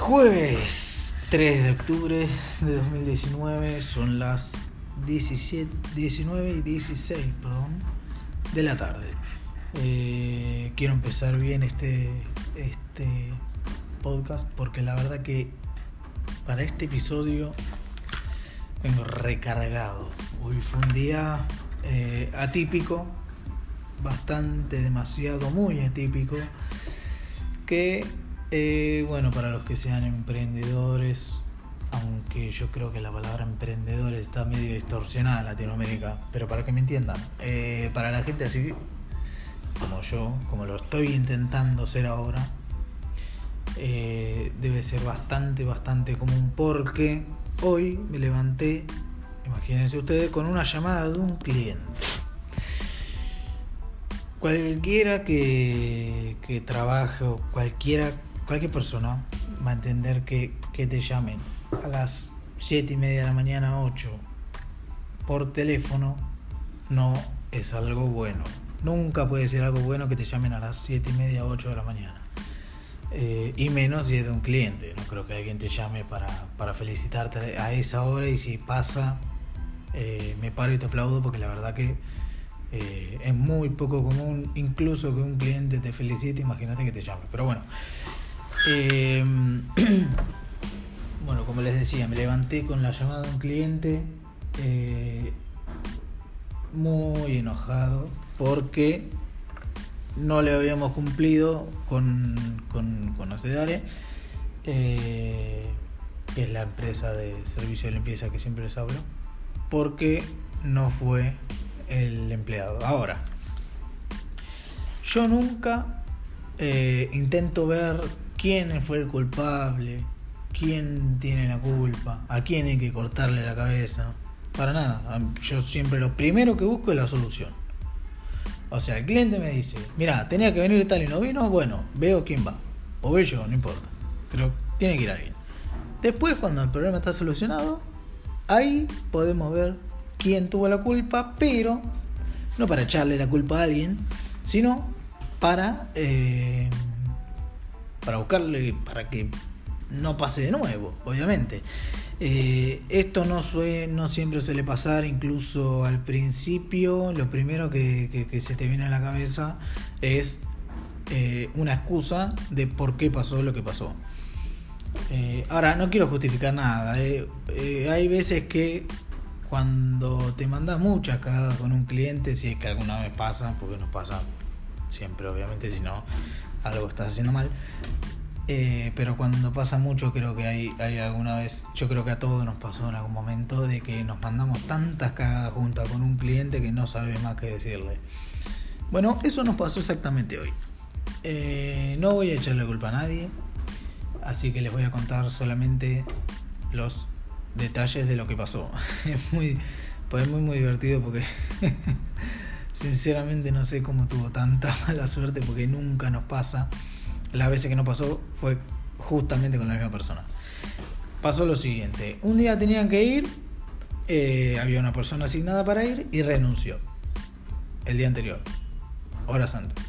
Jueves 3 de octubre de 2019 son las 17, 19 y 16 perdón, de la tarde. Eh, quiero empezar bien este, este podcast porque la verdad que para este episodio vengo recargado. Hoy fue un día eh, atípico, bastante, demasiado, muy atípico, que eh, bueno, para los que sean emprendedores, aunque yo creo que la palabra emprendedor está medio distorsionada en Latinoamérica, pero para que me entiendan, eh, para la gente así como yo, como lo estoy intentando ser ahora, eh, debe ser bastante, bastante común porque hoy me levanté, imagínense ustedes, con una llamada de un cliente. Cualquiera que, que trabaje o cualquiera cualquier persona va a entender que, que te llamen a las 7 y media de la mañana, 8 por teléfono, no es algo bueno. Nunca puede ser algo bueno que te llamen a las 7 y media, 8 de la mañana. Eh, y menos si es de un cliente. No creo que alguien te llame para, para felicitarte a esa hora y si pasa, eh, me paro y te aplaudo porque la verdad que eh, es muy poco común, incluso que un cliente te felicite, imagínate que te llame. Pero bueno, eh, bueno, como les decía, me levanté con la llamada de un cliente eh, muy enojado porque no le habíamos cumplido con, con, con eh, que es la empresa de servicio de limpieza que siempre les hablo, porque no fue el empleado. Ahora, yo nunca eh, intento ver quién fue el culpable, quién tiene la culpa, a quién hay que cortarle la cabeza. Para nada, yo siempre lo primero que busco es la solución. O sea, el cliente me dice, mira, tenía que venir tal y no vino, bueno, veo quién va. O veo yo, no importa. Pero tiene que ir alguien. Después, cuando el problema está solucionado, ahí podemos ver quién tuvo la culpa, pero no para echarle la culpa a alguien, sino para... Eh, para buscarle, para que no pase de nuevo, obviamente. Eh, esto no, no siempre suele pasar, incluso al principio, lo primero que, se te viene a la cabeza es eh, una excusa de por qué pasó lo que pasó. Eh, ahora, no quiero justificar nada, hay veces que cuando te mandas muchas cagadas con un cliente, si es que alguna vez pasa, porque no pasa siempre, obviamente, si no, algo estás haciendo mal. Eh, pero cuando pasa mucho, creo que hay, alguna vez, yo creo que a todos nos pasó en algún momento, de que nos mandamos tantas cagadas juntas con un cliente que no sabe más que decirle. Bueno, eso nos pasó exactamente hoy. Eh, no voy a echarle culpa a nadie, así que les voy a contar solamente los detalles de lo que pasó. Es muy, pues muy, muy divertido porque Sinceramente no sé cómo tuvo tanta mala suerte porque nunca nos pasa. Las veces que nos pasó fue justamente con la misma persona. Pasó lo siguiente. Un día tenían que ir, eh, había una persona asignada para ir y renunció. El día anterior, horas antes.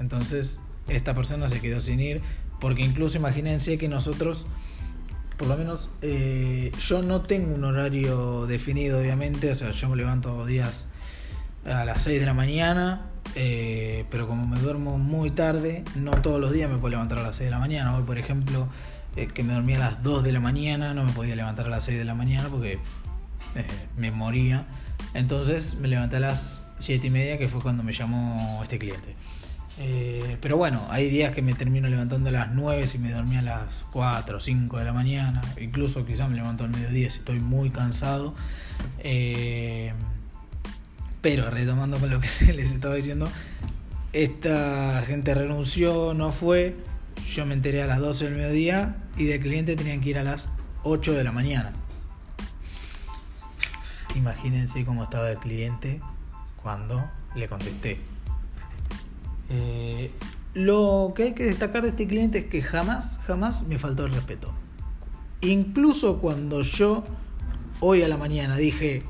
Entonces, esta persona se quedó sin ir porque incluso imagínense que nosotros, por lo menos eh, yo no tengo un horario definido, obviamente, o sea, yo me levanto días a las 6 de la mañana, eh, pero como me duermo muy tarde, no todos los días me puedo levantar a las 6 de la mañana. Hoy, por ejemplo, eh, que me dormía a las 2 de la mañana, no me podía levantar a las 6 de la mañana porque eh, me moría. Entonces me levanté a las 7 y media, que fue cuando me llamó este cliente. pero bueno, hay días que me termino levantando a las 9 si me dormía a las 4 o 5 de la mañana. Incluso quizás me levanto al mediodía si estoy muy cansado. Pero retomando con lo que les estaba diciendo, esta gente renunció, no fue. Yo me enteré a las 12 del mediodía y del cliente tenían que ir a las 8 de la mañana. Imagínense cómo estaba el cliente cuando le contesté. Eh, lo que hay que destacar de este cliente es que jamás, jamás me faltó el respeto. Incluso cuando yo hoy a la mañana dije,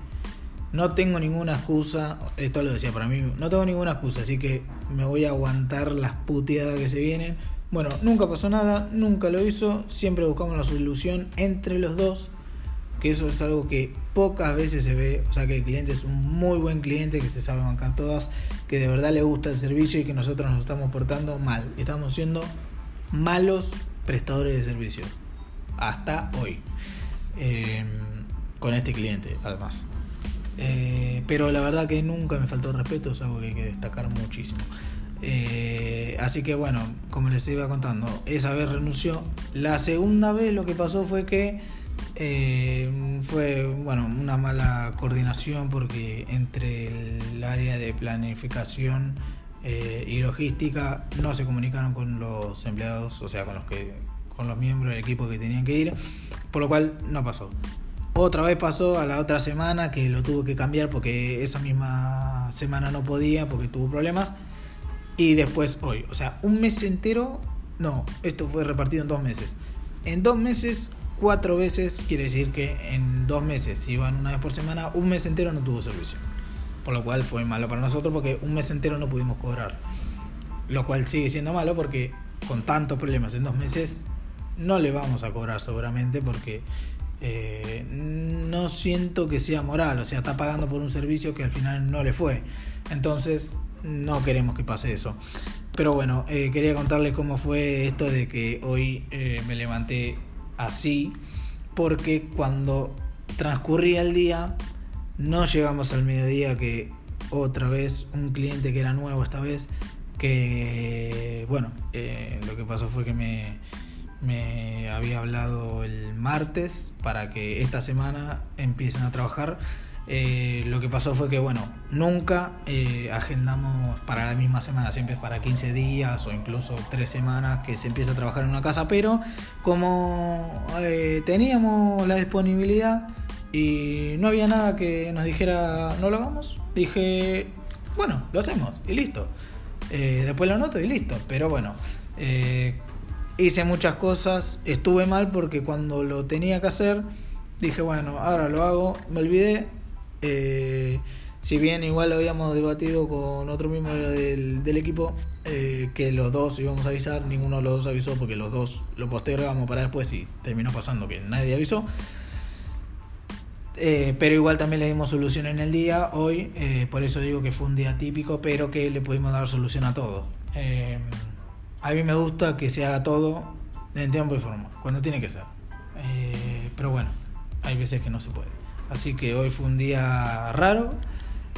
no tengo ninguna excusa, esto lo decía para mí, no tengo ninguna excusa, así que me voy a aguantar las puteadas que se vienen. Bueno, nunca pasó nada, nunca lo hizo, siempre buscamos la solución entre los dos, que eso es algo que pocas veces se ve, o sea que el cliente es un muy buen cliente, que se sabe bancar todas, que de verdad le gusta el servicio y que nosotros nos estamos portando mal, estamos siendo malos prestadores de servicio, hasta hoy, eh, con este cliente además. Eh, pero la verdad que nunca me faltó respeto, es algo que hay que destacar muchísimo. Eh, así que bueno, como les iba contando, esa vez renunció. La segunda vez lo que pasó fue que eh, fue bueno una mala coordinación porque entre el área de planificación y logística no se comunicaron con los empleados, o sea, con los que con los miembros del equipo que tenían que ir, por lo cual no pasó. Otra vez pasó a la otra semana que lo tuvo que cambiar porque esa misma semana no podía porque tuvo problemas. Y después hoy. O sea, un mes entero. No, esto fue repartido en dos meses. En dos meses, cuatro veces, quiere decir que en dos meses, si iban una vez por semana, un mes entero no tuvo servicio. Por lo cual fue malo para nosotros porque un mes entero no pudimos cobrar. Lo cual sigue siendo malo porque con tantos problemas en dos meses no le vamos a cobrar seguramente porque eh, no siento que sea moral, o sea, está pagando por un servicio que al final no le fue. Entonces, no queremos que pase eso. Pero bueno, eh, quería contarles cómo fue esto de que hoy eh, me levanté así, porque cuando transcurría el día, no llegamos al mediodía que otra vez un cliente que era nuevo esta vez, que bueno, lo que pasó fue que me me había hablado el martes para que esta semana empiecen a trabajar. Eh, lo que pasó fue que, bueno, nunca eh, agendamos para la misma semana, siempre es para 15 días o incluso 3 semanas que se empieza a trabajar en una casa, pero como eh, teníamos la disponibilidad y no había nada que nos dijera no lo hagamos, dije, bueno, lo hacemos y listo. después lo anoto y listo, pero bueno hice muchas cosas, estuve mal porque cuando lo tenía que hacer, dije, bueno, ahora lo hago, me olvidé. Eh, si bien igual lo habíamos debatido con otro miembro del, equipo, eh, que los dos íbamos a avisar, ninguno de los dos avisó porque los dos lo postergamos para después y terminó pasando que nadie avisó. Eh, pero igual también le dimos solución en el día, hoy, por eso digo que fue un día típico, pero que le pudimos dar solución a todo. A mí me gusta que se haga todo en tiempo y forma, cuando tiene que ser. Eh, pero bueno, hay veces que no se puede. Así que hoy fue un día raro,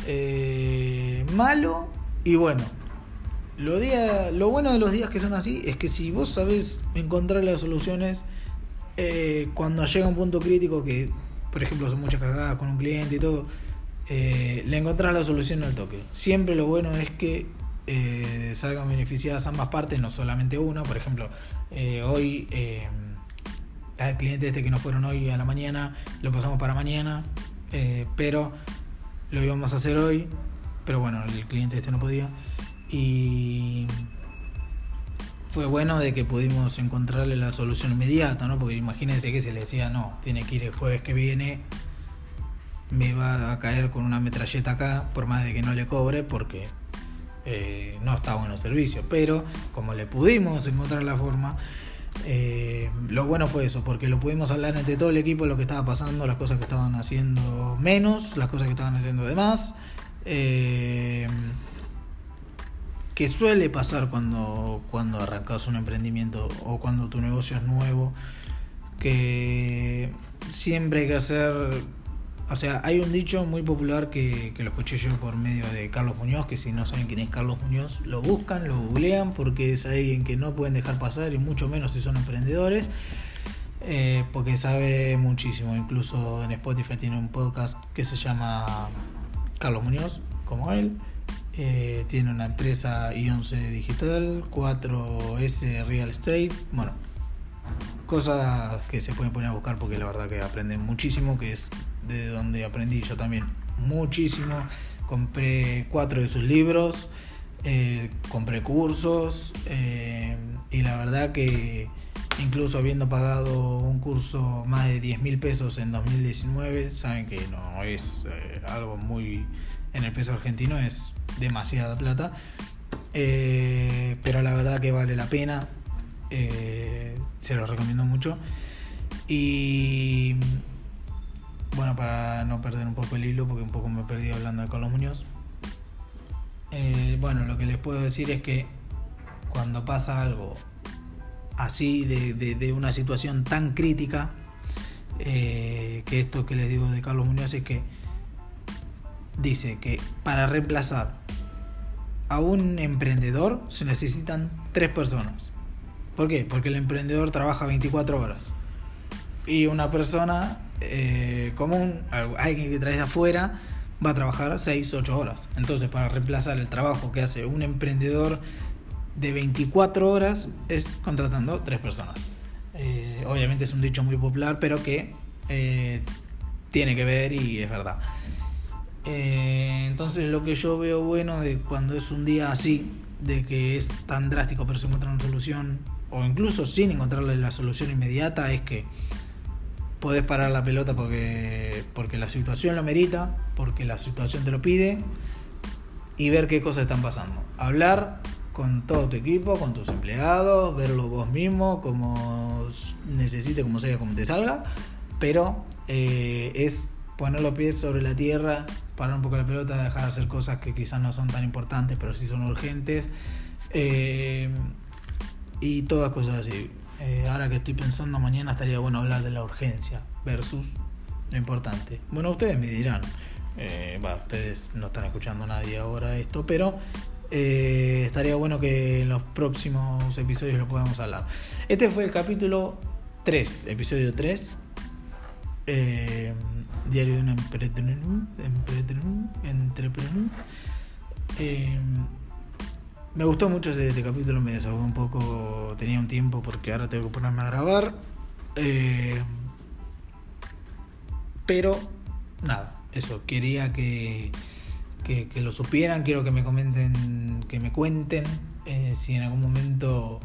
eh, malo y bueno. Lo, día, lo bueno de los días que son así es que si vos sabés encontrar las soluciones, eh, cuando llega un punto crítico que, por ejemplo, son muchas cagadas con un cliente y todo, le encontrás la solución al toque. Siempre lo bueno es que eh, salgan beneficiadas ambas partes, no solamente una. Por ejemplo, eh, hoy eh, al cliente este que no fueron hoy a la mañana, lo pasamos para mañana, eh, pero lo íbamos a hacer hoy, pero bueno, el cliente este no podía. Y fue bueno de que pudimos encontrarle la solución inmediata, ¿no? Porque imagínense que se le decía, no, tiene que ir el jueves que viene, me va a caer con una metralleta acá, por más de que no le cobre, porque eh, no estaba en el servicio. Pero como le pudimos encontrar la forma, eh, lo bueno fue eso, porque lo pudimos hablar entre todo el equipo lo que estaba pasando, las cosas que estaban haciendo menos, las cosas que estaban haciendo de más. Eh, que suele pasar cuando, cuando arrancas un emprendimiento o cuando tu negocio es nuevo, que siempre hay que hacer o sea, hay un dicho muy popular que, lo escuché yo por medio de Carlos Muñoz, que si no saben quién es Carlos Muñoz, lo buscan, lo googlean, porque es alguien que no pueden dejar pasar, y mucho menos si son emprendedores, eh, porque sabe muchísimo. Incluso en Spotify tiene un podcast que se llama Carlos Muñoz, como él. Eh, tiene una empresa I11 Digital, 4S Real Estate, bueno, cosas que se pueden poner a buscar porque la verdad que aprenden muchísimo, que es de donde aprendí yo también muchísimo. Compré cuatro de sus libros, eh, compré cursos eh, y la verdad que incluso habiendo pagado un curso más de 10 mil pesos en 2019, saben que no es eh, algo muy en el peso argentino, es demasiada plata. pero la verdad que vale la pena. Se lo recomiendo mucho. Y bueno, para no perder un poco el hilo, porque un poco me perdido hablando de Carlos Muñoz. Eh, bueno, lo que les puedo decir es que cuando pasa algo así de, una situación tan crítica, eh, que esto que les digo de Carlos Muñoz es que dice que para reemplazar a un emprendedor se necesitan tres personas. ¿Por qué? Porque el emprendedor trabaja 24 horas. Y una persona eh, común, alguien que traes de afuera, va a trabajar 6, 8 horas. Entonces, para reemplazar el trabajo que hace un emprendedor de 24 horas, es contratando tres personas. Eh, obviamente es un dicho muy popular, pero que eh, tiene que ver y es verdad. entonces, lo que yo veo bueno de cuando es un día así, de que es tan drástico, pero se encuentra una solución o incluso sin encontrarle la solución inmediata, es que podés parar la pelota porque, porque la situación lo merita, porque la situación te lo pide y ver qué cosas están pasando. Hablar con todo tu equipo, con tus empleados, verlo vos mismo, como necesite, como sea, como te salga, pero eh, es poner los pies sobre la tierra, parar un poco la pelota, dejar de hacer cosas que quizás no son tan importantes, pero sí son urgentes. Eh, y todas cosas así. Eh, ahora que estoy pensando, mañana estaría bueno hablar de la urgencia versus lo importante. Bueno, ustedes me dirán, eh, ustedes no están escuchando nadie ahora esto, pero eh, estaría bueno que en los próximos episodios lo podamos hablar. Este fue el capítulo 3, episodio 3. diario de un emprendedor, emprendedor, me gustó mucho este, capítulo, me desahogó un poco, tenía un tiempo porque ahora tengo que ponerme a grabar. Eh, pero nada, eso, quería que, que, lo supieran, quiero que me comenten, que me cuenten eh, si en algún momento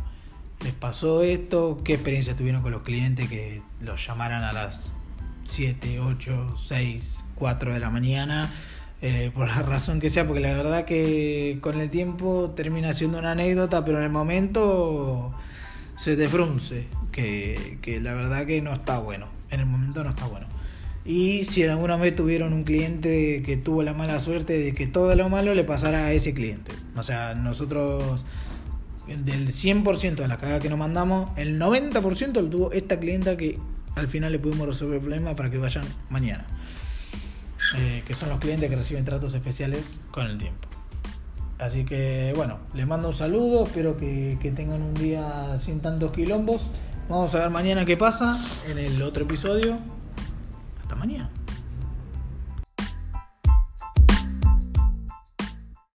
les pasó esto, qué experiencia tuvieron con los clientes que los llamaran a las 7, 8, 6, 4 de la mañana eh, por la razón que sea, porque la verdad que con el tiempo termina siendo una anécdota, pero en el momento se te frunce, que, que la verdad que no está bueno, en el momento no está bueno. Y si en alguna vez tuvieron un cliente que tuvo la mala suerte de que todo lo malo le pasara a ese cliente. O sea, nosotros del 100% de la cagada que nos mandamos, el 90% lo tuvo esta clienta que al final le pudimos resolver el problema para que vayan mañana. Eh, que son los clientes que reciben tratos especiales con el tiempo. Así que bueno, les mando un saludo, espero que, que tengan un día sin tantos quilombos. Vamos a ver mañana qué pasa en el otro episodio. Hasta mañana.